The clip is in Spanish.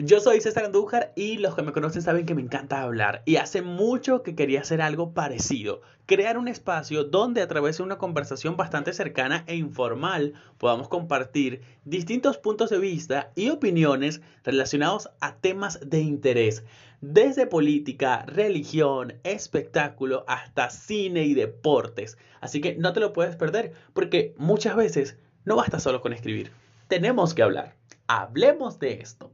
Yo soy César Andújar y los que me conocen saben que me encanta hablar y hace mucho que quería hacer algo parecido, crear un espacio donde a través de una conversación bastante cercana e informal podamos compartir distintos puntos de vista y opiniones relacionados a temas de interés, desde política, religión, espectáculo hasta cine y deportes. Así que no te lo puedes perder porque muchas veces no basta solo con escribir, tenemos que hablar. Hablemos de esto.